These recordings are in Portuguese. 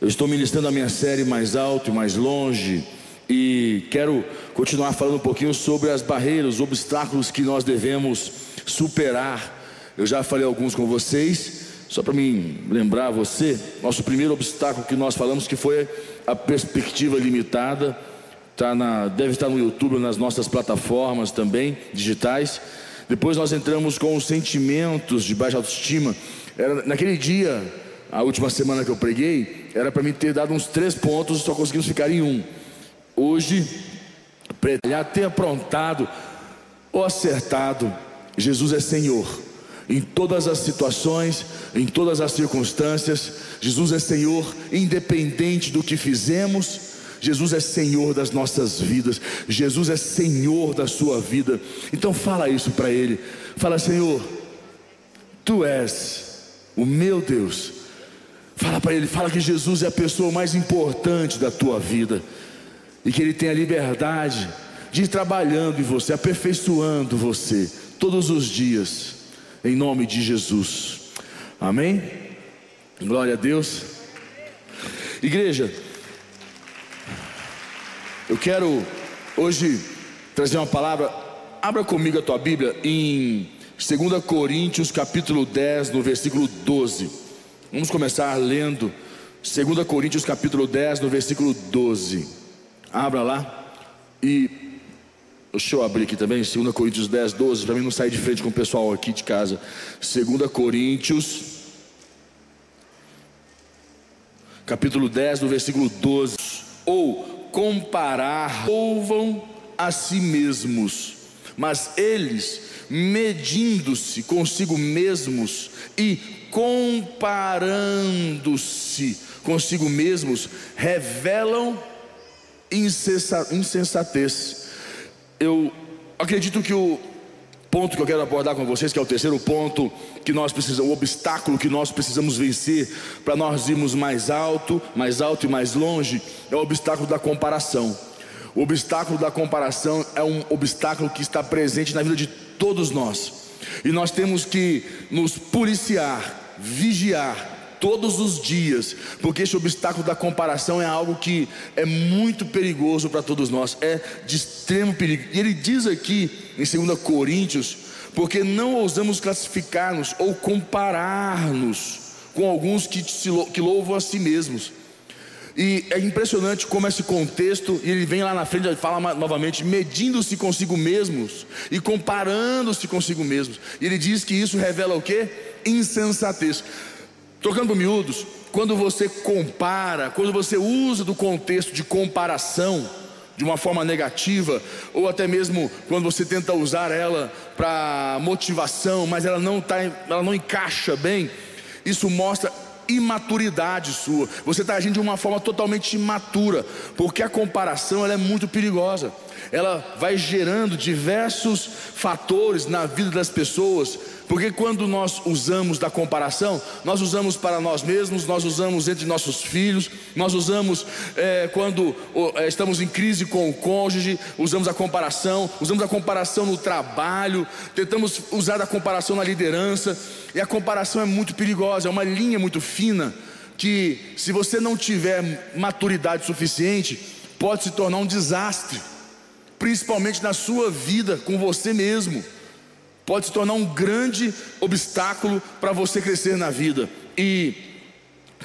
Eu estou ministrando a minha série mais alto e mais longe e quero continuar falando um pouquinho sobre as barreiras, os obstáculos que nós devemos superar. Eu já falei alguns com vocês, só para me lembrar você, nosso primeiro obstáculo que nós falamos que foi a perspectiva limitada, tá na, deve estar no YouTube, nas nossas plataformas também digitais. Depois nós entramos com os sentimentos de baixa autoestima. Era, naquele dia, a última semana que eu preguei, era para mim ter dado uns três pontos, só conseguimos ficar em um. Hoje, para ter aprontado ou acertado, Jesus é Senhor. Em todas as situações, em todas as circunstâncias, Jesus é Senhor, independente do que fizemos, Jesus é Senhor das nossas vidas, Jesus é Senhor da sua vida. Então fala isso para Ele. Fala, Senhor, Tu és o meu Deus. Fala para Ele, fala que Jesus é a pessoa mais importante da tua vida e que Ele tem a liberdade de ir trabalhando em você, aperfeiçoando você todos os dias, em nome de Jesus. Amém? Glória a Deus. Igreja, eu quero hoje trazer uma palavra. Abra comigo a tua Bíblia em 2 Coríntios, capítulo 10, no versículo 12. Vamos começar lendo 2 Coríntios, capítulo 10, no versículo 12. Abra lá e Deixa eu abrir aqui também, 2 Coríntios 10, 12, para mim não sair de frente com o pessoal aqui de casa. 2 Coríntios, capítulo 10, no versículo 12. Ou comparar, louvam a si mesmos, mas eles, medindo-se consigo mesmos e comparando-se consigo mesmos, revelam insensatez. Eu acredito que o ponto que eu quero abordar com vocês, que é o terceiro ponto que nós precisamos, o obstáculo que nós precisamos vencer para nós irmos mais alto, mais alto e mais longe, é o obstáculo da comparação. O obstáculo da comparação é um obstáculo que está presente na vida de todos nós. E nós temos que nos policiar, vigiar, todos os dias, porque esse obstáculo da comparação é algo que é muito perigoso para todos nós, é de extremo perigo. E ele diz aqui em 2 Coríntios, porque não ousamos classificar-nos ou comparar-nos com alguns que, que louvam a si mesmos. E é impressionante como esse contexto, e ele vem lá na frente e fala novamente, medindo-se consigo mesmos e comparando-se consigo mesmos. E ele diz que isso revela o que? Insensatez. Trocando miúdos, quando você compara, quando você usa do contexto de comparação de uma forma negativa, ou até mesmo quando você tenta usar ela para motivação, mas ela não, tá, ela não encaixa bem, isso mostra imaturidade sua. Você está agindo de uma forma totalmente imatura, porque a comparação ela é muito perigosa. Ela vai gerando diversos fatores na vida das pessoas porque quando nós usamos da comparação, nós usamos para nós mesmos, nós usamos entre nossos filhos, nós usamos é, quando é, estamos em crise com o cônjuge, usamos a comparação, usamos a comparação no trabalho, tentamos usar a comparação na liderança, e a comparação é muito perigosa, é uma linha muito fina, que se você não tiver maturidade suficiente, pode se tornar um desastre, principalmente na sua vida com você mesmo pode se tornar um grande obstáculo para você crescer na vida. E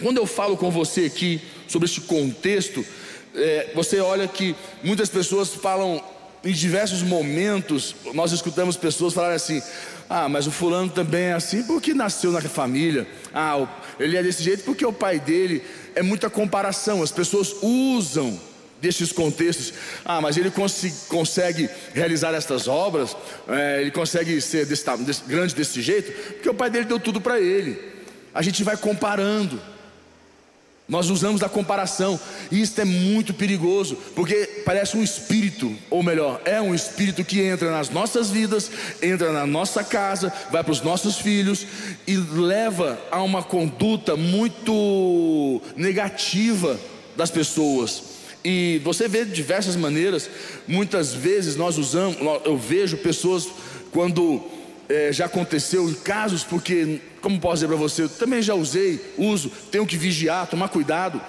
quando eu falo com você aqui sobre este contexto, é, você olha que muitas pessoas falam em diversos momentos, nós escutamos pessoas falarem assim: ah, mas o fulano também é assim porque nasceu na família. Ah, ele é desse jeito porque o pai dele é muita comparação. As pessoas usam destes contextos. Ah, mas ele consegue realizar estas obras, é, ele consegue ser desse, desse, grande desse jeito, porque o pai dele deu tudo para ele. A gente vai comparando. Nós usamos a comparação, e isso é muito perigoso, porque parece um espírito, ou melhor, é um espírito que entra nas nossas vidas, entra na nossa casa, vai para os nossos filhos e leva a uma conduta muito negativa das pessoas. E você vê de diversas maneiras, muitas vezes nós usamos, eu vejo pessoas quando é, já aconteceu em casos, porque, como posso dizer para você, eu também já usei, uso, tenho que vigiar, tomar cuidado.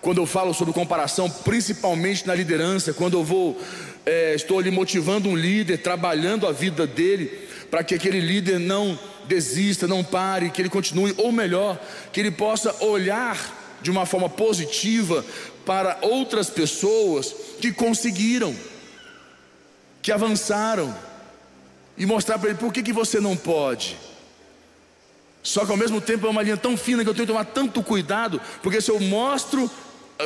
quando eu falo sobre comparação, principalmente na liderança, quando eu vou, é, estou ali motivando um líder, trabalhando a vida dele, para que aquele líder não desista, não pare, que ele continue, ou melhor, que ele possa olhar de uma forma positiva para outras pessoas que conseguiram, que avançaram, e mostrar para ele por que, que você não pode. Só que ao mesmo tempo é uma linha tão fina que eu tenho que tomar tanto cuidado, porque se eu mostro,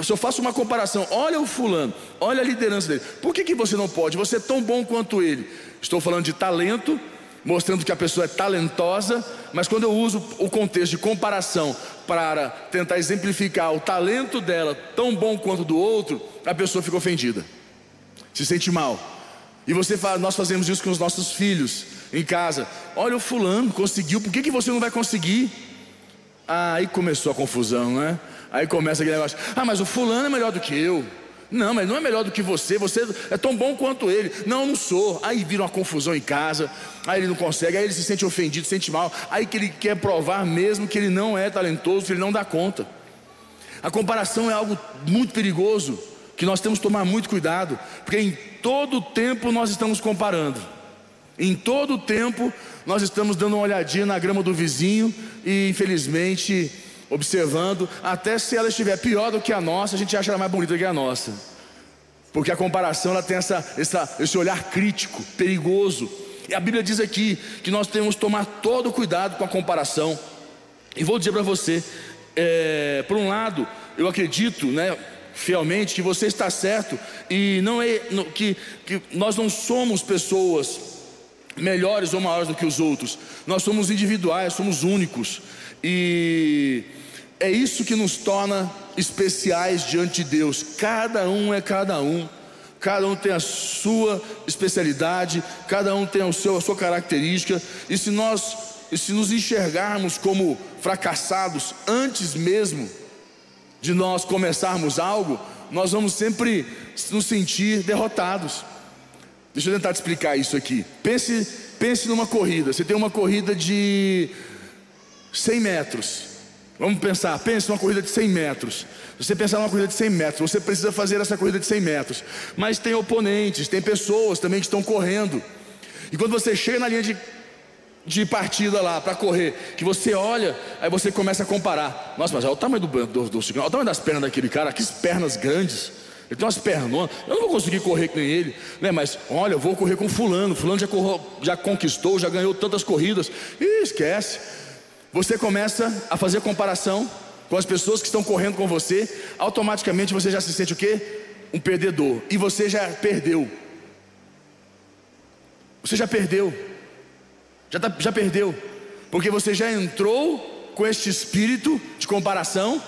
se eu faço uma comparação, olha o fulano, olha a liderança dele, por que, que você não pode? Você é tão bom quanto ele. Estou falando de talento, mostrando que a pessoa é talentosa, mas quando eu uso o contexto de comparação para tentar exemplificar o talento dela tão bom quanto do outro, a pessoa fica ofendida, se sente mal. E você fala, nós fazemos isso com os nossos filhos em casa. Olha o fulano conseguiu, por que, que você não vai conseguir? Ah, aí começou a confusão, né? Aí começa aquele negócio. Ah, mas o fulano é melhor do que eu. Não, mas não é melhor do que você, você é tão bom quanto ele. Não, não sou. Aí vira uma confusão em casa, aí ele não consegue, aí ele se sente ofendido, se sente mal, aí que ele quer provar mesmo que ele não é talentoso, que ele não dá conta. A comparação é algo muito perigoso, que nós temos que tomar muito cuidado, porque em todo tempo nós estamos comparando. Em todo tempo nós estamos dando uma olhadinha na grama do vizinho e infelizmente observando, até se ela estiver pior do que a nossa, a gente acha ela mais bonita que a nossa. Porque a comparação ela tem essa, essa, esse olhar crítico, perigoso. E a Bíblia diz aqui que nós temos que tomar todo cuidado com a comparação. E vou dizer para você, é, por um lado, eu acredito, né, fielmente que você está certo e não é que, que nós não somos pessoas melhores ou maiores do que os outros. Nós somos individuais, somos únicos. E é isso que nos torna especiais diante de Deus. Cada um é cada um. Cada um tem a sua especialidade, cada um tem o seu, a sua característica. E se nós, e se nos enxergarmos como fracassados antes mesmo de nós começarmos algo, nós vamos sempre nos sentir derrotados. Deixa eu tentar te explicar isso aqui. Pense, pense numa corrida. Você tem uma corrida de 100 metros. Vamos pensar, pense numa corrida de 100 metros. Você pensar numa corrida de 100 metros, você precisa fazer essa corrida de 100 metros. Mas tem oponentes, tem pessoas também que estão correndo. E quando você chega na linha de, de partida lá para correr, que você olha, aí você começa a comparar. Nossa, mas olha o tamanho do, do, do, olha o tamanho das pernas daquele cara, que pernas grandes. Ele tem umas pernas, eu não vou conseguir correr nem ele, né? Mas olha, eu vou correr com fulano, fulano já, já conquistou, já ganhou tantas corridas. E esquece. Você começa a fazer comparação com as pessoas que estão correndo com você, automaticamente você já se sente o quê? Um perdedor. E você já perdeu. Você já perdeu. Já, tá, já perdeu. Porque você já entrou com este espírito de comparação,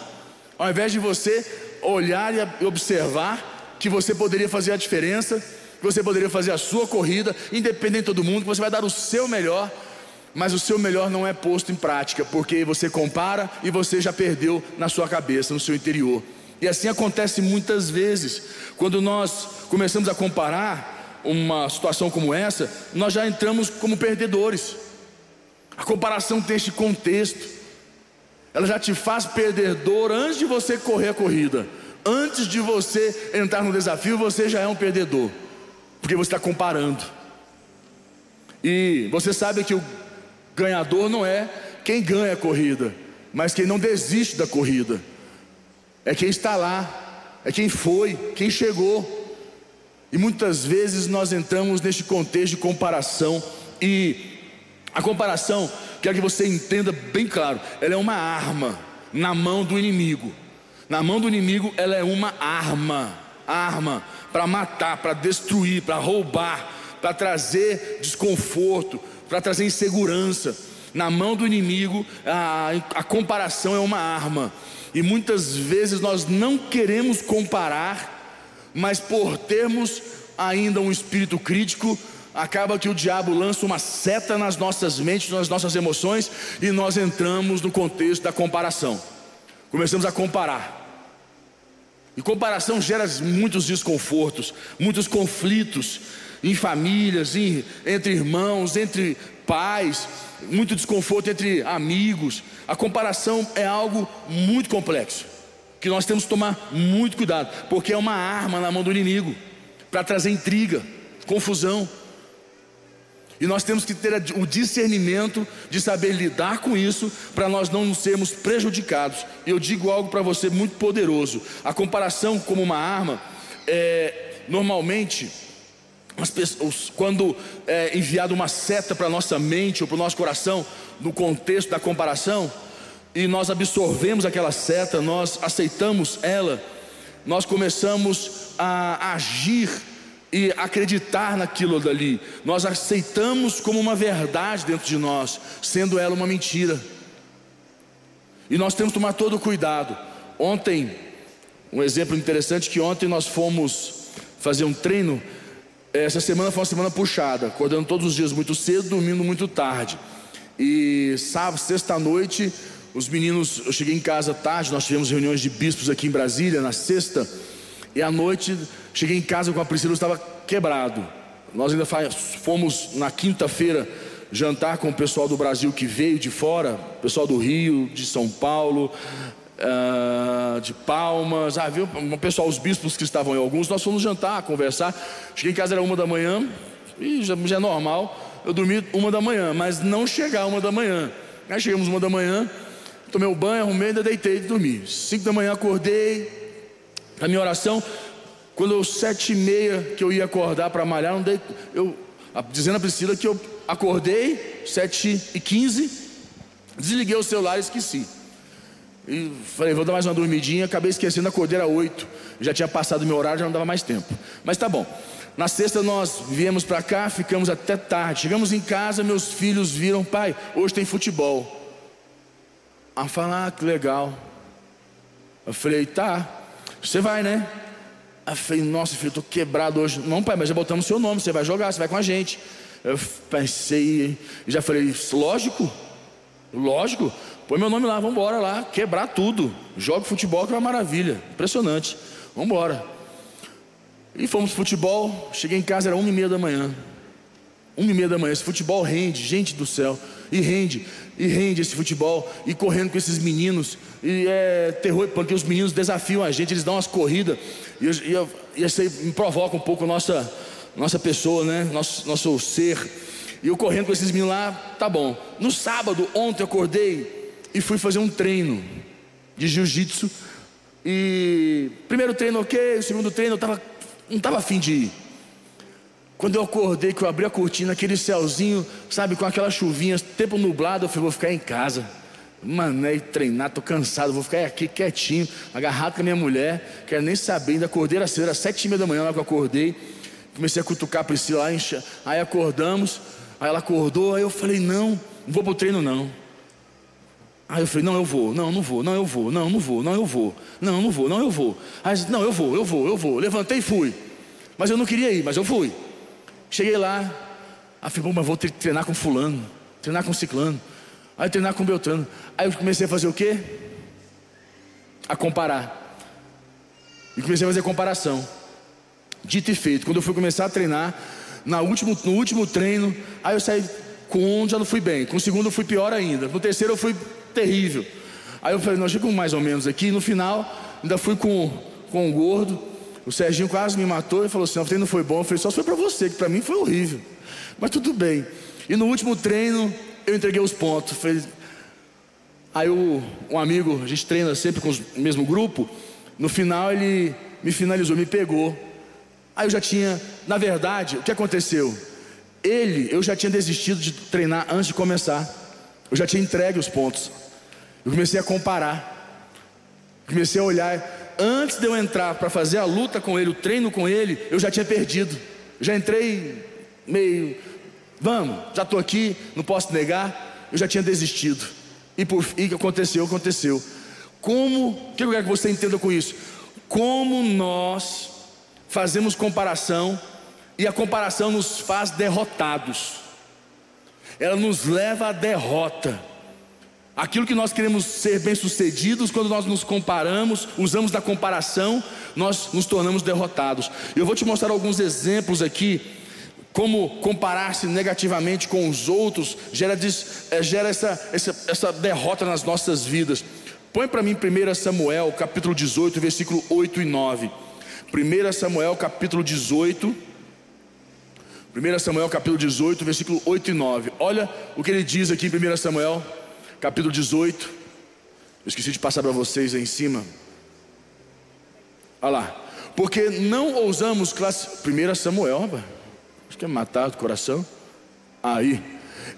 ao invés de você olhar e observar que você poderia fazer a diferença, que você poderia fazer a sua corrida, independente de todo mundo, que você vai dar o seu melhor mas o seu melhor não é posto em prática, porque você compara e você já perdeu na sua cabeça, no seu interior. E assim acontece muitas vezes. Quando nós começamos a comparar uma situação como essa, nós já entramos como perdedores. A comparação tem este contexto. Ela já te faz perdedor antes de você correr a corrida. Antes de você entrar no desafio, você já é um perdedor. Porque você está comparando. E você sabe que o Ganhador não é quem ganha a corrida, mas quem não desiste da corrida. É quem está lá, é quem foi, quem chegou. E muitas vezes nós entramos neste contexto de comparação e a comparação, quero que você entenda bem claro, ela é uma arma na mão do inimigo. Na mão do inimigo, ela é uma arma, arma para matar, para destruir, para roubar, para trazer desconforto, para trazer insegurança. Na mão do inimigo, a, a comparação é uma arma. E muitas vezes nós não queremos comparar, mas por termos ainda um espírito crítico, acaba que o diabo lança uma seta nas nossas mentes, nas nossas emoções, e nós entramos no contexto da comparação. Começamos a comparar. E comparação gera muitos desconfortos, muitos conflitos, em famílias, em, entre irmãos, entre pais, muito desconforto entre amigos. A comparação é algo muito complexo, que nós temos que tomar muito cuidado, porque é uma arma na mão do inimigo para trazer intriga, confusão. E nós temos que ter o discernimento de saber lidar com isso para nós não sermos prejudicados. E eu digo algo para você muito poderoso: a comparação como uma arma, é, normalmente, pessoas, quando é enviado uma seta para nossa mente ou para o nosso coração, no contexto da comparação, e nós absorvemos aquela seta, nós aceitamos ela, nós começamos a agir e acreditar naquilo dali. Nós aceitamos como uma verdade dentro de nós, sendo ela uma mentira. E nós temos que tomar todo o cuidado. Ontem, um exemplo interessante que ontem nós fomos fazer um treino. Essa semana foi uma semana puxada, acordando todos os dias muito cedo, dormindo muito tarde. E sábado, sexta noite, os meninos, eu cheguei em casa tarde, nós tivemos reuniões de bispos aqui em Brasília na sexta, e à noite cheguei em casa com a Priscila, eu estava quebrado. Nós ainda fomos na quinta-feira jantar com o pessoal do Brasil que veio de fora, pessoal do Rio, de São Paulo, uh, de Palmas, ah, viu o pessoal, os bispos que estavam aí, alguns, nós fomos jantar, conversar. Cheguei em casa, era uma da manhã, e já, já é normal eu dormi uma da manhã, mas não chegar uma da manhã. Aí chegamos uma da manhã, tomei o banho, arrumei, ainda deitei e dormi. Cinco da manhã acordei, a minha oração, quando eu sete e meia que eu ia acordar para malhar, não dei, eu dizendo a Priscila que eu acordei sete e quinze, desliguei o celular e esqueci. E falei, vou dar mais uma dormidinha, acabei esquecendo, acordei era oito, já tinha passado meu horário, já não dava mais tempo. Mas tá bom. Na sexta nós viemos para cá, ficamos até tarde. Chegamos em casa, meus filhos viram, pai, hoje tem futebol. A falar, ah, que legal. Eu falei, tá, você vai, né? Eu falei, nossa filho, eu tô quebrado hoje. Não, pai, mas já botamos seu nome, você vai jogar, você vai com a gente. Eu pensei, já falei, lógico, lógico, põe meu nome lá, vamos embora lá, quebrar tudo. Joga futebol que é uma maravilha, impressionante. Vamos embora. E fomos pro futebol, cheguei em casa, era uma e meia da manhã. Uma e meia da manhã, esse futebol rende, gente do céu, e rende, e rende esse futebol, e correndo com esses meninos, e é terror, porque os meninos desafiam a gente, eles dão umas corridas, e, e, e isso aí me provoca um pouco nossa, nossa pessoa, né? Nosso, nosso ser. E eu correndo com esses meninos lá, tá bom. No sábado, ontem eu acordei e fui fazer um treino de jiu-jitsu. E primeiro treino ok, segundo treino eu estava não estava afim de ir. Quando eu acordei, que eu abri a cortina, aquele céuzinho, sabe, com aquela chuvinha, tempo nublado, eu falei, vou ficar em casa. Mané, treinar, tô cansado, vou ficar aqui quietinho, agarrado com a minha mulher, quero nem saber, ainda acordei, era cedo, era sete e meia da manhã lá que eu acordei, comecei a cutucar a Priscila lá, encha, aí acordamos, aí ela acordou, aí eu falei, não, não vou pro treino não. Aí eu falei, não, eu vou, não, não vou, não, eu vou, não, não vou, não, eu vou, não, não vou, não, eu vou. Aí, não, eu vou, eu vou, eu vou. Levantei e fui. Mas eu não queria ir, mas eu fui. Cheguei lá, aí falei, mas vou treinar com fulano, treinar com ciclano, aí treinar com Beltrano. Aí eu comecei a fazer o quê? A comparar. E comecei a fazer comparação. Dito e feito. Quando eu fui começar a treinar, na último, no último treino, aí eu saí com um já não fui bem, com o segundo eu fui pior ainda, com o terceiro eu fui terrível. Aí eu falei, nós ficamos mais ou menos aqui. No final, ainda fui com, com o gordo. O Serginho quase me matou e falou assim: o treino foi bom. Eu falei, só foi para você, que para mim foi horrível. Mas tudo bem. E no último treino, eu entreguei os pontos. Aí o, um amigo, a gente treina sempre com o mesmo grupo. No final, ele me finalizou, me pegou. Aí eu já tinha, na verdade, o que aconteceu? Ele, eu já tinha desistido de treinar antes de começar. Eu já tinha entregue os pontos. Eu comecei a comparar. Comecei a olhar. Antes de eu entrar para fazer a luta com ele, o treino com ele, eu já tinha perdido. Já entrei meio, vamos, já estou aqui, não posso negar. Eu já tinha desistido. E o que aconteceu? Aconteceu. Como, o que eu quero que você entenda com isso? Como nós fazemos comparação e a comparação nos faz derrotados. Ela nos leva à derrota. Aquilo que nós queremos ser bem-sucedidos, quando nós nos comparamos, usamos da comparação, nós nos tornamos derrotados. Eu vou te mostrar alguns exemplos aqui, como comparar-se negativamente com os outros gera, eh, gera essa, essa, essa derrota nas nossas vidas. Põe para mim 1 Samuel, capítulo 18, versículo 8 e 9. 1 Samuel, capítulo 18. 1 Samuel, capítulo 18, versículo 8 e 9. Olha o que ele diz aqui em 1 Samuel, capítulo 18. Eu esqueci de passar para vocês aí em cima. Olha lá. Porque não ousamos classificar. 1 Samuel, rapaz. Acho que é matar do coração. Aí.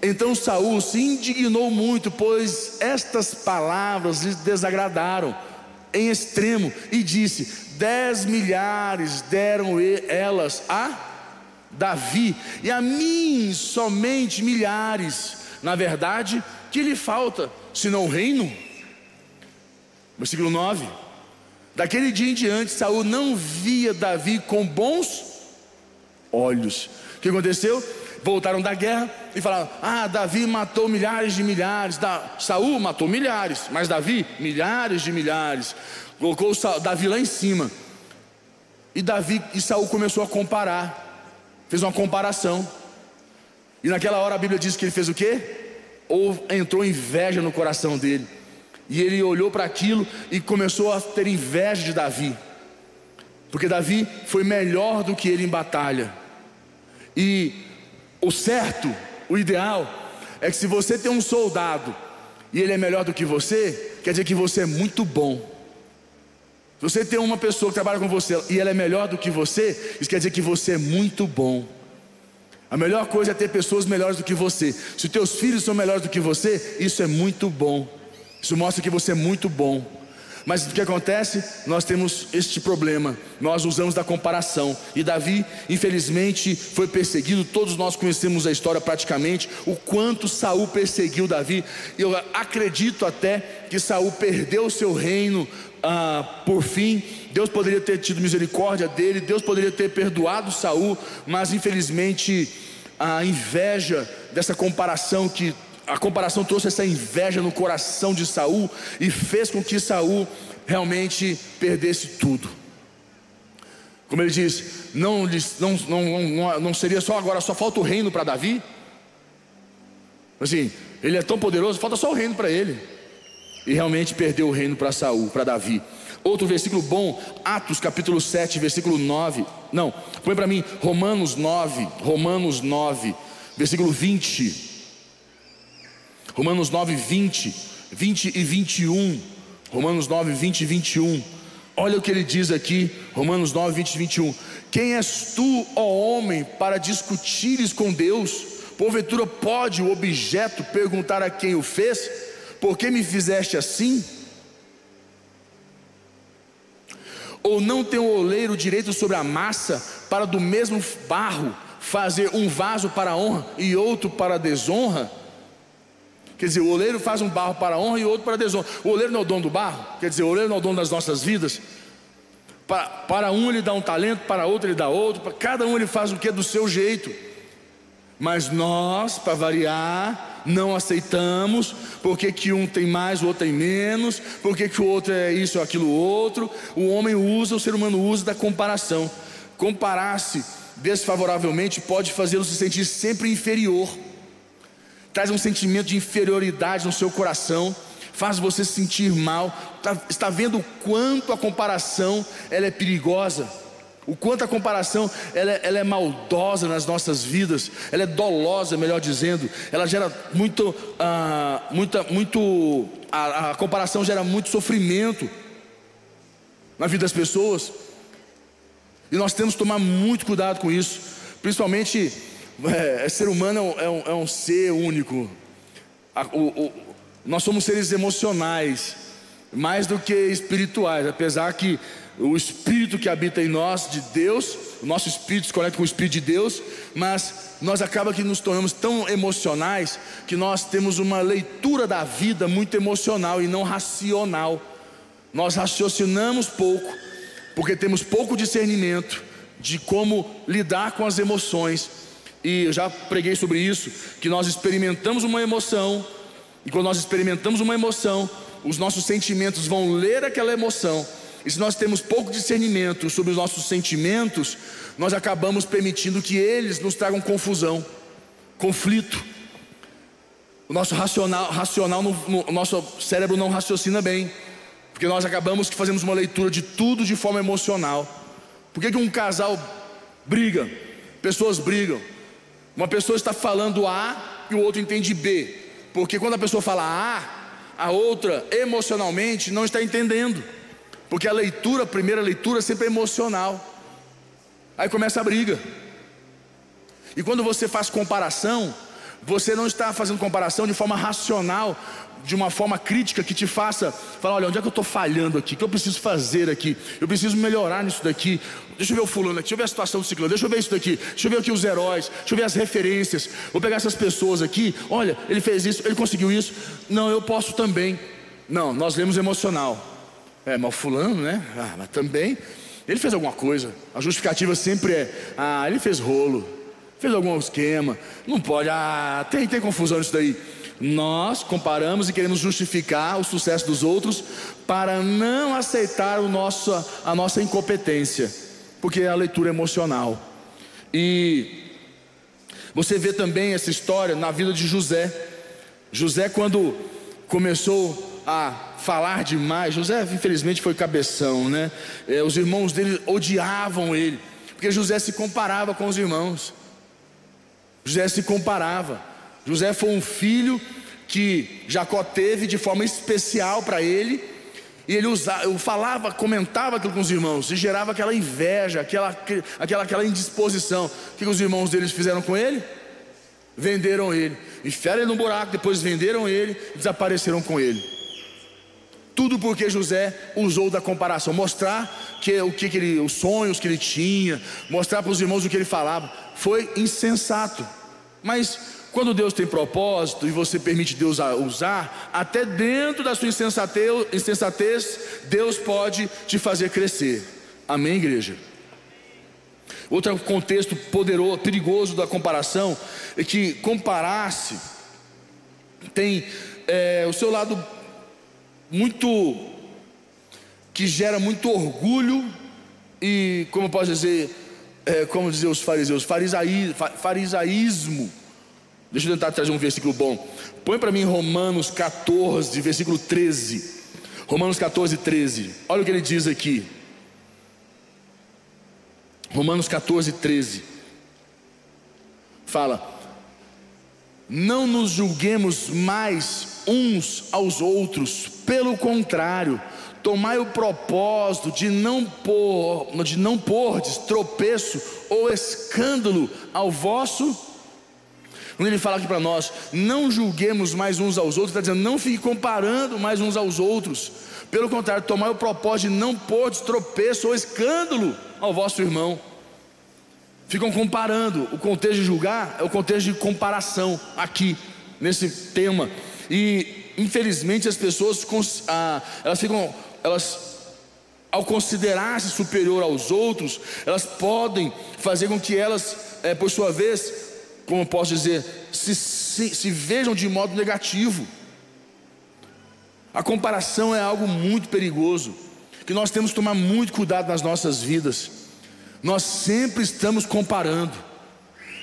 Então Saul se indignou muito, pois estas palavras lhe desagradaram em extremo, e disse: Dez milhares deram elas a Davi, e a mim somente milhares. Na verdade, que lhe falta, senão o reino? Versículo 9. Daquele dia em diante, Saul não via Davi com bons olhos. O que aconteceu? Voltaram da guerra e falaram: Ah, Davi matou milhares de milhares. Da... Saul matou milhares, mas Davi, milhares de milhares. Colocou Davi lá em cima. E Davi e Saul começou a comparar. Fez uma comparação. E naquela hora a Bíblia diz que ele fez o quê? Ou entrou inveja no coração dele. E ele olhou para aquilo e começou a ter inveja de Davi. Porque Davi foi melhor do que ele em batalha. E o certo, o ideal, é que se você tem um soldado e ele é melhor do que você, quer dizer que você é muito bom. Se você tem uma pessoa que trabalha com você e ela é melhor do que você, isso quer dizer que você é muito bom. A melhor coisa é ter pessoas melhores do que você. Se os teus filhos são melhores do que você, isso é muito bom. Isso mostra que você é muito bom. Mas o que acontece? Nós temos este problema. Nós usamos da comparação. E Davi, infelizmente, foi perseguido. Todos nós conhecemos a história praticamente. O quanto Saul perseguiu Davi. Eu acredito até que Saul perdeu o seu reino ah, por fim. Deus poderia ter tido misericórdia dele. Deus poderia ter perdoado Saul. Mas infelizmente a inveja dessa comparação que a comparação trouxe essa inveja no coração de Saul e fez com que Saul realmente perdesse tudo. Como ele diz, não, não, não, não seria só agora, só falta o reino para Davi. Assim, ele é tão poderoso, falta só o reino para ele. E realmente perdeu o reino para Saul, para Davi. Outro versículo bom, Atos capítulo 7, versículo 9. Não, põe para mim Romanos 9, Romanos 9, versículo 20. Romanos 9, 20, 20 e 21. Romanos 9, 20 e 21. Olha o que ele diz aqui, Romanos 9, 20 e 21. Quem és tu, ó homem, para discutires com Deus? Porventura pode o objeto perguntar a quem o fez: Por que me fizeste assim? Ou não tem o oleiro direito sobre a massa, para do mesmo barro fazer um vaso para a honra e outro para a desonra? Quer dizer, o oleiro faz um barro para honra e outro para desonra. O oleiro não é o dono do barro? Quer dizer, o oleiro não é o dono das nossas vidas? Para, para um ele dá um talento, para outro ele dá outro, para cada um ele faz o que é do seu jeito. Mas nós, para variar, não aceitamos, porque que um tem mais, o outro tem menos, porque que o outro é isso ou aquilo outro. O homem usa, o ser humano usa da comparação. Comparar-se desfavoravelmente pode fazê-lo se sentir sempre inferior traz um sentimento de inferioridade no seu coração, faz você se sentir mal. Tá, está vendo o quanto a comparação ela é perigosa? O quanto a comparação ela é, ela é, maldosa nas nossas vidas, ela é dolosa, melhor dizendo, ela gera muito, ah, muita, muito, a, a comparação gera muito sofrimento na vida das pessoas, e nós temos que tomar muito cuidado com isso, principalmente é, é, ser humano é um, é um ser único. A, o, o, nós somos seres emocionais, mais do que espirituais, apesar que o espírito que habita em nós, de Deus, o nosso espírito se conecta com o espírito de Deus, mas nós acaba que nos tornamos tão emocionais que nós temos uma leitura da vida muito emocional e não racional. Nós raciocinamos pouco, porque temos pouco discernimento de como lidar com as emoções e eu já preguei sobre isso, que nós experimentamos uma emoção, e quando nós experimentamos uma emoção, os nossos sentimentos vão ler aquela emoção, e se nós temos pouco discernimento sobre os nossos sentimentos, nós acabamos permitindo que eles nos tragam confusão, conflito. O nosso racional, racional no, no, o nosso cérebro não raciocina bem. Porque nós acabamos que fazemos uma leitura de tudo de forma emocional. Por que, que um casal briga? Pessoas brigam. Uma pessoa está falando A e o outro entende B. Porque quando a pessoa fala A, a outra emocionalmente não está entendendo. Porque a leitura, a primeira leitura, sempre é emocional. Aí começa a briga. E quando você faz comparação, você não está fazendo comparação de forma racional, de uma forma crítica que te faça falar: olha, onde é que eu estou falhando aqui? O que eu preciso fazer aqui? Eu preciso melhorar nisso daqui. Deixa eu ver o fulano aqui, deixa eu ver a situação do ciclano, deixa eu ver isso daqui, deixa eu ver aqui os heróis, deixa eu ver as referências. Vou pegar essas pessoas aqui, olha, ele fez isso, ele conseguiu isso. Não, eu posso também. Não, nós lemos emocional. É, mas fulano, né? Ah, mas também. Ele fez alguma coisa. A justificativa sempre é: ah, ele fez rolo, fez algum esquema. Não pode, ah, tem, tem confusão nisso daí. Nós comparamos e queremos justificar o sucesso dos outros para não aceitar o nosso, a nossa incompetência, porque é a leitura emocional. E você vê também essa história na vida de José. José, quando começou a falar demais, José infelizmente foi cabeção, né? É, os irmãos dele odiavam ele, porque José se comparava com os irmãos. José se comparava. José foi um filho que Jacó teve de forma especial para ele, e ele usava, falava, comentava aquilo com os irmãos, e gerava aquela inveja, aquela, aquela, aquela indisposição. O que os irmãos deles fizeram com ele? Venderam ele, enfiaram ele no buraco, depois venderam ele e desapareceram com ele. Tudo porque José usou da comparação, mostrar que o que, que ele, os sonhos que ele tinha, mostrar para os irmãos o que ele falava, foi insensato. Mas quando Deus tem propósito e você permite Deus usar, até dentro da sua insensatez, Deus pode te fazer crescer. Amém, igreja? Outro contexto poderoso, perigoso da comparação é que comparar-se tem é, o seu lado muito que gera muito orgulho e como eu posso dizer, é, como dizer os fariseus, farisaísmo Deixa eu tentar trazer um versículo bom. Põe para mim Romanos 14, versículo 13. Romanos 14, 13. Olha o que ele diz aqui. Romanos 14, 13. Fala: Não nos julguemos mais uns aos outros, pelo contrário, tomai o propósito de não pôr, de não pôr tropeço ou escândalo ao vosso quando ele fala aqui para nós, não julguemos mais uns aos outros, está dizendo, não fique comparando mais uns aos outros. Pelo contrário, tomar o propósito de não pôr tropeço ou escândalo ao vosso irmão. Ficam comparando. O contexto de julgar é o contexto de comparação aqui, nesse tema. E infelizmente as pessoas ah, elas ficam, elas ao considerar-se superior aos outros, elas podem fazer com que elas, é, por sua vez, como posso dizer, se, se, se vejam de modo negativo. A comparação é algo muito perigoso, que nós temos que tomar muito cuidado nas nossas vidas. Nós sempre estamos comparando.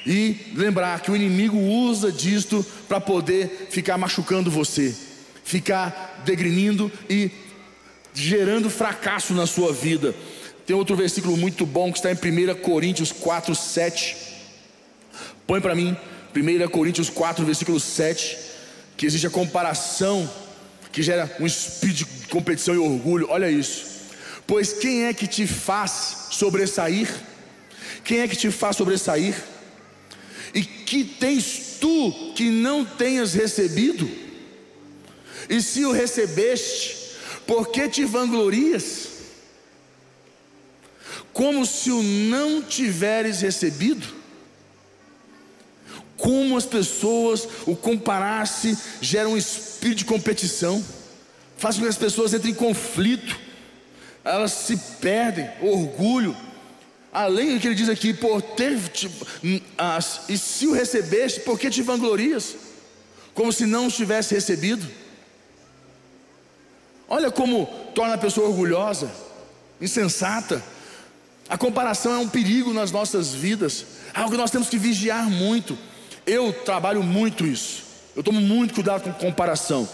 E lembrar que o inimigo usa disto para poder ficar machucando você, ficar degrinindo e gerando fracasso na sua vida. Tem outro versículo muito bom que está em 1 Coríntios 4, 7. Põe para mim 1 Coríntios 4, versículo 7, que existe a comparação que gera um espírito de competição e orgulho. Olha isso. Pois quem é que te faz sobressair? Quem é que te faz sobressair? E que tens tu que não tenhas recebido? E se o recebeste, por que te vanglorias? Como se o não tiveres recebido? Como as pessoas, o comparar-se, gera um espírito de competição, faz com que as pessoas entrem em conflito, elas se perdem, orgulho. Além do que ele diz aqui, por ter, as, e se o recebeste, por que te vanglorias? Como se não tivesse recebido. Olha como torna a pessoa orgulhosa, insensata. A comparação é um perigo nas nossas vidas, algo que nós temos que vigiar muito. Eu trabalho muito isso. Eu tomo muito cuidado com comparação,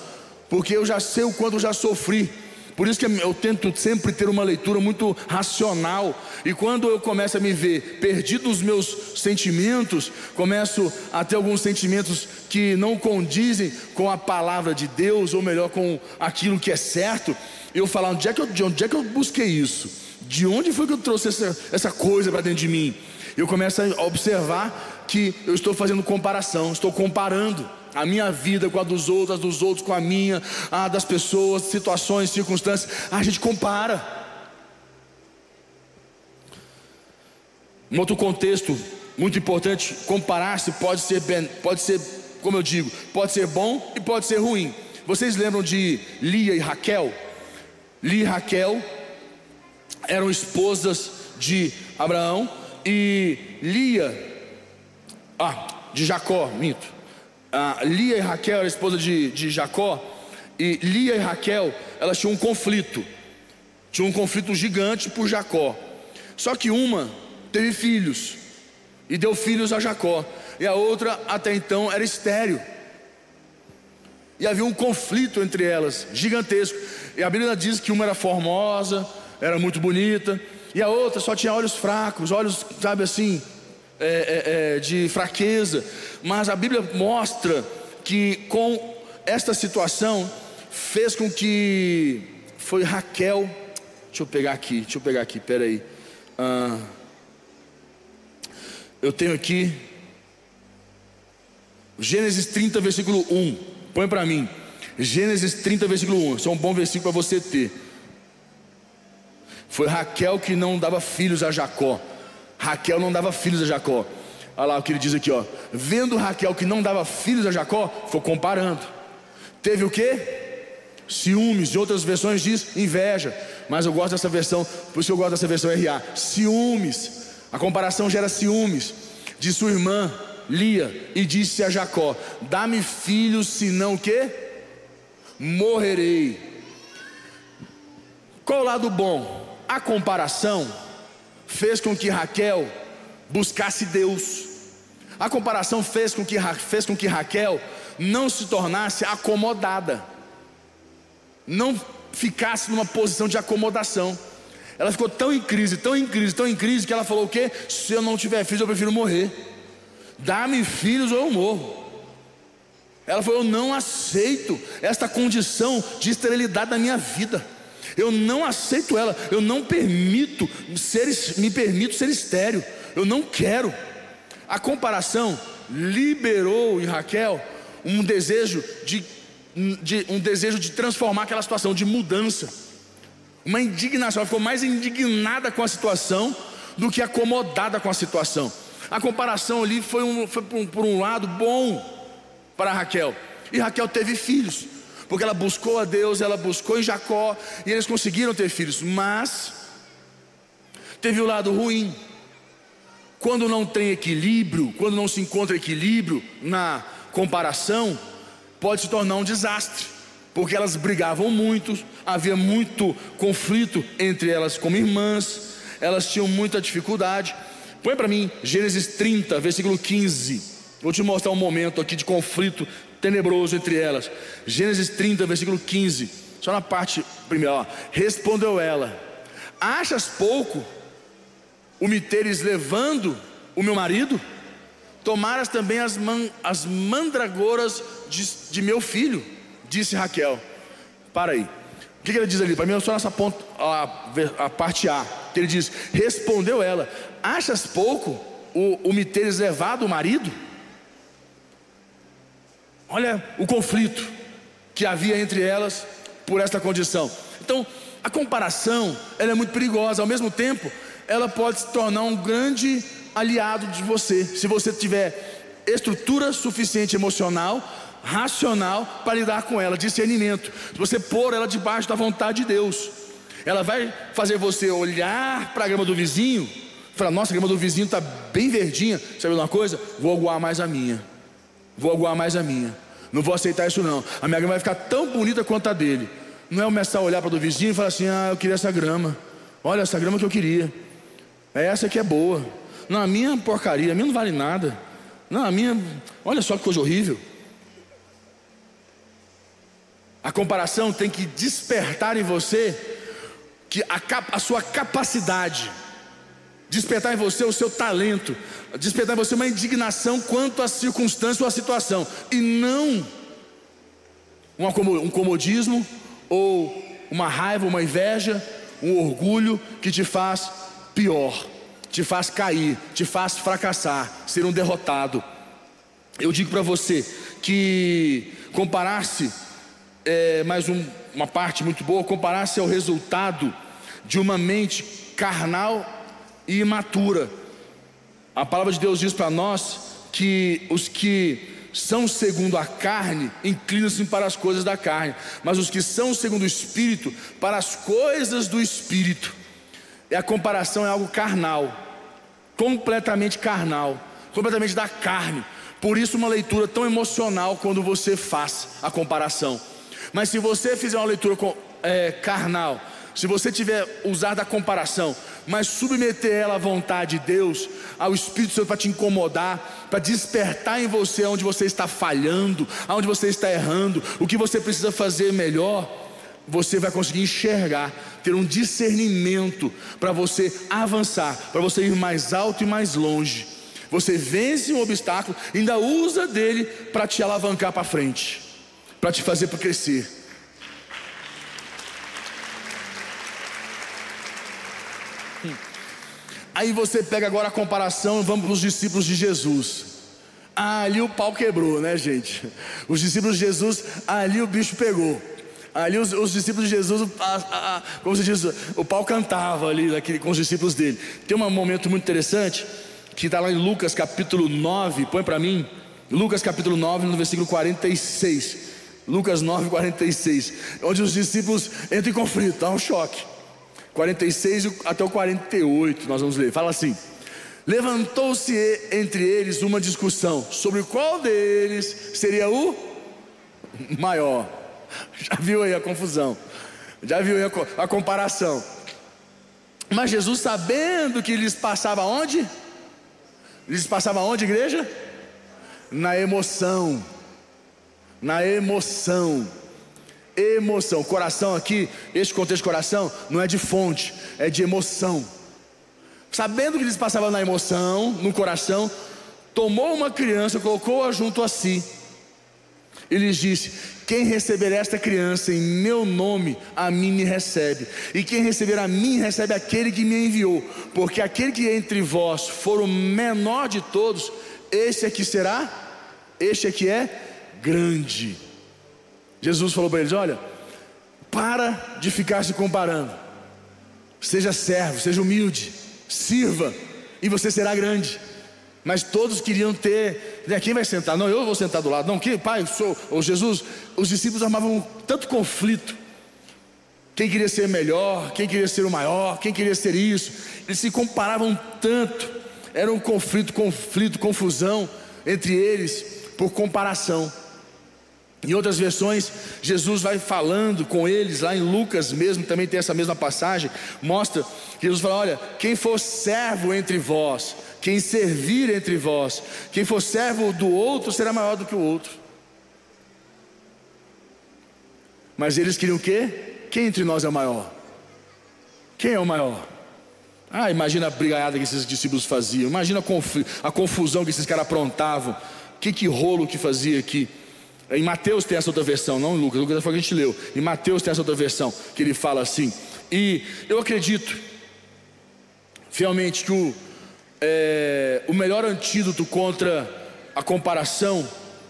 porque eu já sei o quanto eu já sofri. Por isso que eu tento sempre ter uma leitura muito racional. E quando eu começo a me ver perdido nos meus sentimentos, começo a ter alguns sentimentos que não condizem com a palavra de Deus, ou melhor, com aquilo que é certo, eu falo, onde é que eu, de onde é que eu busquei isso? De onde foi que eu trouxe essa, essa coisa para dentro de mim? Eu começo a observar que eu estou fazendo comparação, estou comparando a minha vida com a dos outros, a dos outros com a minha, a das pessoas, situações, circunstâncias. A gente compara. Um outro contexto muito importante, comparar-se pode ser, pode ser, como eu digo, pode ser bom e pode ser ruim. Vocês lembram de Lia e Raquel? Lia e Raquel eram esposas de Abraão e Lia, ah, de Jacó, minto ah, Lia e Raquel era esposa de, de Jacó, e Lia e Raquel, elas tinham um conflito, tinham um conflito gigante por Jacó. Só que uma teve filhos e deu filhos a Jacó, e a outra até então era estéreo. E havia um conflito entre elas, gigantesco. E a Bíblia diz que uma era formosa, era muito bonita, e a outra só tinha olhos fracos, olhos, sabe assim, é, é, é, de fraqueza, mas a Bíblia mostra que com esta situação fez com que foi Raquel. Deixa eu pegar aqui, deixa eu pegar aqui, peraí. Ah, eu tenho aqui Gênesis 30, versículo 1. Põe para mim. Gênesis 30, versículo 1. Isso é um bom versículo para você ter. Foi Raquel que não dava filhos a Jacó. Raquel não dava filhos a Jacó. Olha lá o que ele diz aqui, ó. Vendo Raquel que não dava filhos a Jacó, ficou comparando. Teve o que? Ciúmes. De outras versões diz inveja. Mas eu gosto dessa versão, por isso eu gosto dessa versão RA. Ciúmes. A comparação gera ciúmes. De sua irmã Lia e disse a Jacó: Dá-me filhos, senão que? Morrerei. Qual o lado bom? A comparação fez com que Raquel buscasse Deus. A comparação fez com que, fez com que Raquel não se tornasse acomodada, não ficasse numa posição de acomodação. Ela ficou tão em crise, tão em crise, tão em crise, que ela falou: O que? Se eu não tiver filhos, eu prefiro morrer. Dá-me filhos ou eu morro. Ela falou: Eu não aceito esta condição de esterilidade da minha vida. Eu não aceito ela, eu não permito ser, me permito ser estéreo, eu não quero. A comparação liberou em Raquel um desejo de, de, um desejo de transformar aquela situação, de mudança, uma indignação. Ela ficou mais indignada com a situação do que acomodada com a situação. A comparação ali foi, um, foi por, um, por um lado bom para Raquel, e Raquel teve filhos porque ela buscou a Deus, ela buscou em Jacó e eles conseguiram ter filhos, mas teve o lado ruim. Quando não tem equilíbrio, quando não se encontra equilíbrio na comparação, pode se tornar um desastre, porque elas brigavam muito, havia muito conflito entre elas como irmãs, elas tinham muita dificuldade. Põe para mim Gênesis 30, versículo 15. Vou te mostrar um momento aqui de conflito tenebroso entre elas. Gênesis 30, versículo 15. Só na parte primeira, ó. respondeu ela: Achas pouco o me teres levando o meu marido? Tomaras também as, man, as mandragoras de, de, meu filho, disse Raquel. Para aí. O que, que ele diz ali? Para mim, é só nessa ponta, a, a parte A. Que ele diz: Respondeu ela: Achas pouco o, o me teres levado o marido? Olha o conflito que havia entre elas por esta condição. Então, a comparação ela é muito perigosa. Ao mesmo tempo, ela pode se tornar um grande aliado de você, se você tiver estrutura suficiente emocional, racional para lidar com ela, discernimento. Se você pôr ela debaixo da vontade de Deus, ela vai fazer você olhar para a grama do vizinho, falar: Nossa, a grama do vizinho está bem verdinha. Sabe uma coisa? Vou aguar mais a minha. Vou aguar mais a minha. Não vou aceitar isso não. A minha grama vai ficar tão bonita quanto a dele. Não é começar a olhar para o do vizinho e falar assim: ah, eu queria essa grama. Olha, essa grama que eu queria. É essa que é boa. Não, a minha porcaria, a minha não vale nada. Não, a minha, olha só que coisa horrível. A comparação tem que despertar em você que a, a sua capacidade, despertar em você o seu talento, despertar em você uma indignação quanto à circunstância ou à situação, e não um comodismo ou uma raiva, uma inveja, um orgulho que te faz pior, te faz cair, te faz fracassar, ser um derrotado. Eu digo para você que comparar-se é mais um, uma parte muito boa, comparar-se ao resultado de uma mente carnal e imatura. A palavra de Deus diz para nós que os que são segundo a carne inclinam-se para as coisas da carne, mas os que são segundo o espírito para as coisas do espírito. E a comparação é algo carnal, completamente carnal, completamente da carne. Por isso, uma leitura tão emocional quando você faz a comparação. Mas se você fizer uma leitura com, é, carnal, se você tiver usar da comparação, mas submeter ela à vontade de Deus, ao Espírito Santo para te incomodar, para despertar em você onde você está falhando, aonde você está errando, o que você precisa fazer melhor, você vai conseguir enxergar, ter um discernimento para você avançar, para você ir mais alto e mais longe. Você vence um obstáculo, ainda usa dele para te alavancar para frente, para te fazer para crescer. Aí você pega agora a comparação vamos para os discípulos de Jesus. Ali o pau quebrou, né, gente? Os discípulos de Jesus, ali o bicho pegou. Ali os, os discípulos de Jesus, a, a, a, como se diz, o pau cantava ali naquele, com os discípulos dele. Tem um momento muito interessante que está lá em Lucas capítulo 9, põe para mim. Lucas capítulo 9, no versículo 46. Lucas 9, 46. Onde os discípulos entram em conflito, dá um choque. 46 até o 48, nós vamos ler. Fala assim: Levantou-se entre eles uma discussão sobre qual deles seria o maior. Já viu aí a confusão? Já viu aí a, comparação? Mas Jesus, sabendo que lhes passava onde? Lhes passava onde, igreja? Na emoção. Na emoção emoção. Coração aqui, este contexto coração, não é de fonte, é de emoção. Sabendo que eles passavam na emoção, no coração, tomou uma criança, colocou-a junto a si e lhes disse: Quem receber esta criança em meu nome, a mim me recebe, e quem receber a mim, recebe aquele que me enviou, porque aquele que entre vós for o menor de todos, este é que será, este é que é grande. Jesus falou para eles: Olha, para de ficar se comparando. Seja servo, seja humilde, sirva, e você será grande. Mas todos queriam ter, né, quem vai sentar? Não, eu vou sentar do lado. Não, que pai, sou, ou Jesus. Os discípulos armavam tanto conflito. Quem queria ser melhor, quem queria ser o maior, quem queria ser isso. Eles se comparavam tanto. Era um conflito, conflito, confusão entre eles por comparação. Em outras versões, Jesus vai falando com eles, lá em Lucas mesmo, também tem essa mesma passagem, mostra Jesus fala: Olha, quem for servo entre vós, quem servir entre vós, quem for servo do outro será maior do que o outro. Mas eles queriam o quê? Quem entre nós é o maior? Quem é o maior? Ah, imagina a brigaiada que esses discípulos faziam, imagina a, confusão que esses caras aprontavam, que, que rolo que fazia aqui. Em Mateus tem essa outra versão, não em Lucas, Lucas foi que a gente leu. Em Mateus tem essa outra versão, que ele fala assim. E eu acredito, fielmente, que o, é, o melhor antídoto contra a comparação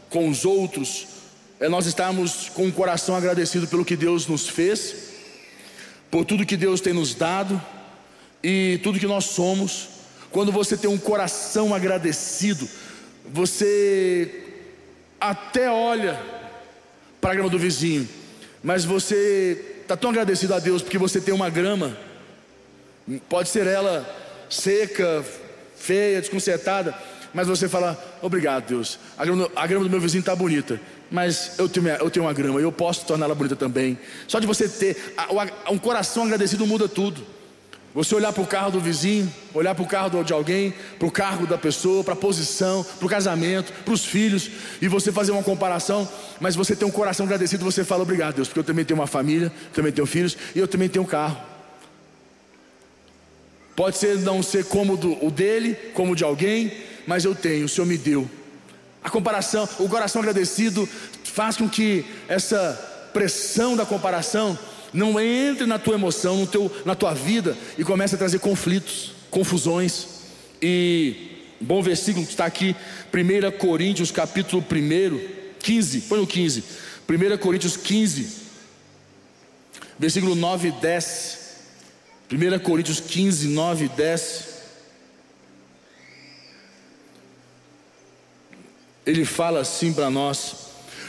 com os outros é nós estarmos com o coração agradecido pelo que Deus nos fez, por tudo que Deus tem nos dado e tudo que nós somos. Quando você tem um coração agradecido, você até olha para a grama do vizinho, mas você está tão agradecido a Deus porque você tem uma grama, pode ser ela seca, feia, desconcertada, mas você fala: Obrigado, Deus, a grama, a grama do meu vizinho está bonita, mas eu tenho, eu tenho uma grama, eu posso torná-la bonita também. Só de você ter um coração agradecido muda tudo. Você olhar para o carro do vizinho, olhar para o carro de alguém, para o cargo da pessoa, para a posição, para o casamento, para os filhos, e você fazer uma comparação, mas você tem um coração agradecido, você fala obrigado, Deus, porque eu também tenho uma família, também tenho filhos e eu também tenho um carro. Pode ser não ser como o dele, como de alguém, mas eu tenho, o Senhor me deu. A comparação, o coração agradecido faz com que essa pressão da comparação não entre na tua emoção, no teu, na tua vida e comece a trazer conflitos, confusões. E bom versículo que está aqui, 1 Coríntios capítulo 1, 15, põe no 15. 1 Coríntios 15, versículo 9 e 10. 1 Coríntios 15, 9 e 10. Ele fala assim para nós: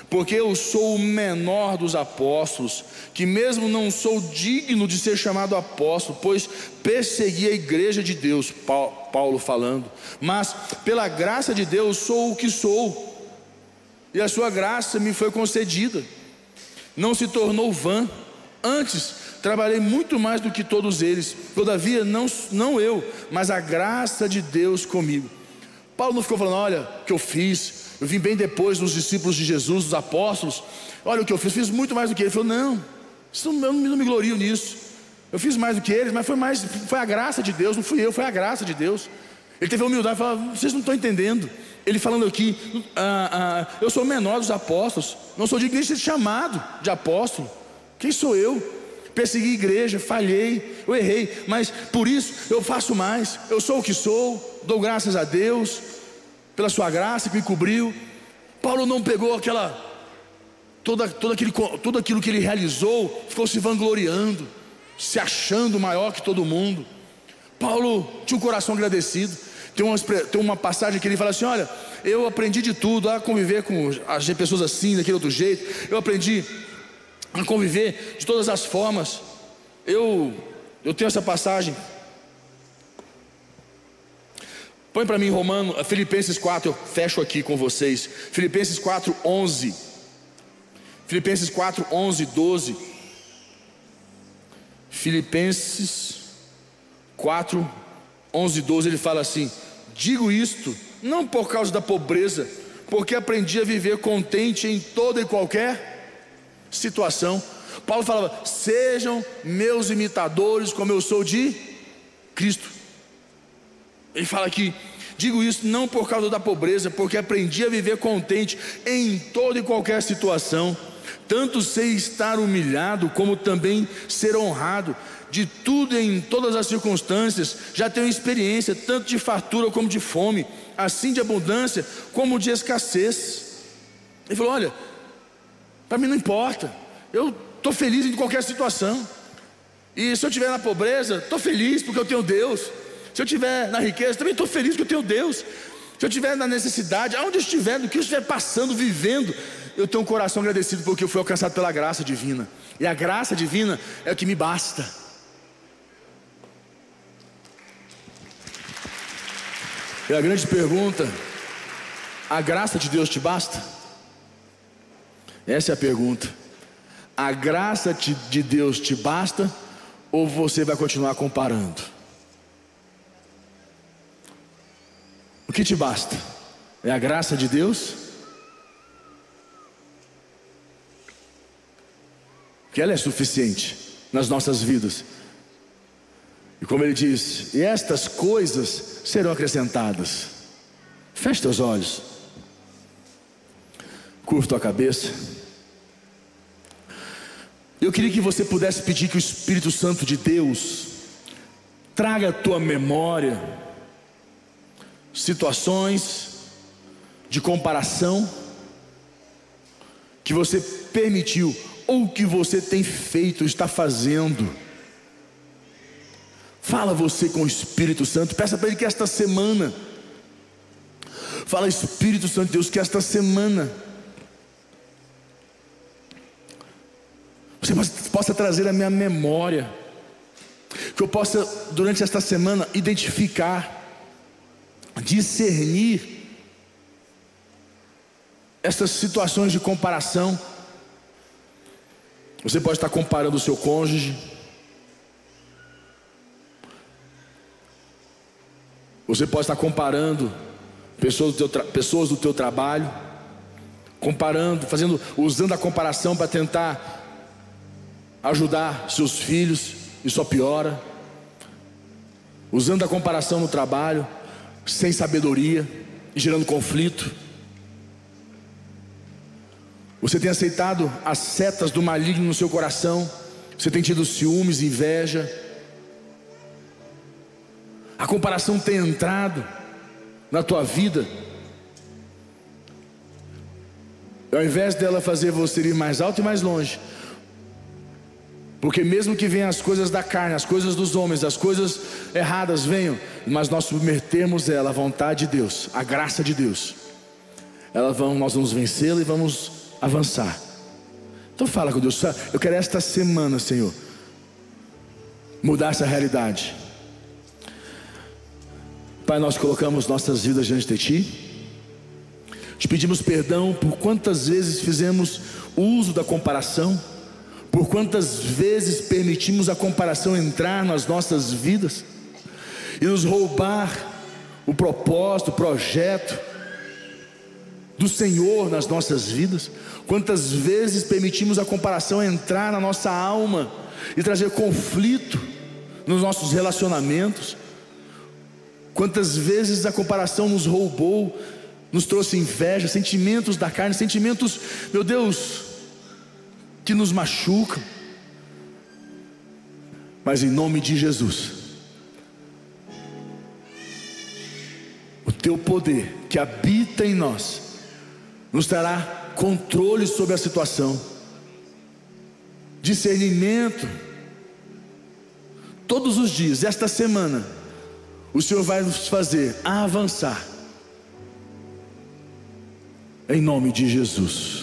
porque eu sou o menor dos apóstolos, que mesmo não sou digno de ser chamado apóstolo, pois persegui a igreja de Deus, Paulo falando, mas pela graça de Deus sou o que sou, e a sua graça me foi concedida, não se tornou vã, antes trabalhei muito mais do que todos eles, todavia não, não eu, mas a graça de Deus comigo. Paulo não ficou falando, olha, o que eu fiz, eu vim bem depois dos discípulos de Jesus, dos apóstolos. Olha o que eu fiz, fiz muito mais do que ele. Ele falou: Não, eu não, não me glorio nisso. Eu fiz mais do que eles, mas foi mais, foi a graça de Deus, não fui eu, foi a graça de Deus. Ele teve a humildade e falou: Vocês não estão entendendo. Ele falando aqui: ah, ah, Eu sou o menor dos apóstolos, não sou digno de ser chamado de apóstolo. Quem sou eu? Persegui a igreja, falhei, eu errei, mas por isso eu faço mais. Eu sou o que sou, dou graças a Deus pela sua graça que me cobriu. Paulo não pegou aquela toda, toda aquele, tudo aquilo que ele realizou, ficou se vangloriando, se achando maior que todo mundo. Paulo tinha um coração agradecido. Tem uma, tem uma passagem que ele fala assim: Olha, eu aprendi de tudo a conviver com as pessoas assim, daquele outro jeito. Eu aprendi a conviver de todas as formas. Eu, eu tenho essa passagem Põe para mim Romano, Filipenses 4, eu fecho aqui com vocês. Filipenses 4, 11. Filipenses 4, 11, 12. Filipenses 4, 11, 12, ele fala assim: Digo isto, não por causa da pobreza, porque aprendi a viver contente em toda e qualquer situação. Paulo falava: Sejam meus imitadores, como eu sou de Cristo. Ele fala aqui: digo isso não por causa da pobreza, porque aprendi a viver contente em toda e qualquer situação. Tanto sei estar humilhado, como também ser honrado. De tudo em todas as circunstâncias, já tenho experiência, tanto de fartura como de fome, assim de abundância como de escassez. Ele falou: Olha, para mim não importa, eu estou feliz em qualquer situação. E se eu estiver na pobreza, estou feliz porque eu tenho Deus. Se eu estiver na riqueza, também estou feliz que eu tenho Deus. Se eu estiver na necessidade, aonde eu estiver, no que eu estiver passando, vivendo, eu tenho um coração agradecido porque eu fui alcançado pela graça divina. E a graça divina é o que me basta. E a grande pergunta: a graça de Deus te basta? Essa é a pergunta. A graça de Deus te basta ou você vai continuar comparando? O que te basta? É a graça de Deus? Que ela é suficiente nas nossas vidas. E como ele diz, e estas coisas serão acrescentadas. Feche teus olhos. Curva tua cabeça. Eu queria que você pudesse pedir que o Espírito Santo de Deus traga a tua memória situações de comparação que você permitiu ou que você tem feito, está fazendo. Fala você com o Espírito Santo, peça para Ele que esta semana, fala Espírito Santo de Deus, que esta semana você possa trazer a minha memória, que eu possa durante esta semana identificar discernir essas situações de comparação. Você pode estar comparando o seu cônjuge, Você pode estar comparando pessoas do teu, pessoas do teu trabalho, comparando, fazendo, usando a comparação para tentar ajudar seus filhos e só piora. Usando a comparação no trabalho, sem sabedoria gerando conflito. Você tem aceitado as setas do maligno no seu coração. Você tem tido ciúmes, inveja. A comparação tem entrado na tua vida. Ao invés dela fazer você ir mais alto e mais longe, porque mesmo que venham as coisas da carne, as coisas dos homens, as coisas erradas venham, mas nós submetermos ela à vontade de Deus, à graça de Deus. Ela vão, nós vamos vencê-la e vamos avançar. Então fala com Deus, eu quero esta semana, Senhor, mudar essa realidade. Pai, nós colocamos nossas vidas diante de Ti. Te pedimos perdão por quantas vezes fizemos uso da comparação por quantas vezes permitimos a comparação entrar nas nossas vidas e nos roubar o propósito, o projeto do Senhor nas nossas vidas? Quantas vezes permitimos a comparação entrar na nossa alma e trazer conflito nos nossos relacionamentos? Quantas vezes a comparação nos roubou, nos trouxe inveja, sentimentos da carne, sentimentos, meu Deus, que nos machucam. Mas em nome de Jesus, o teu poder que habita em nós, nos dará controle sobre a situação, discernimento. Todos os dias, esta semana, o Senhor vai nos fazer avançar. Em nome de Jesus.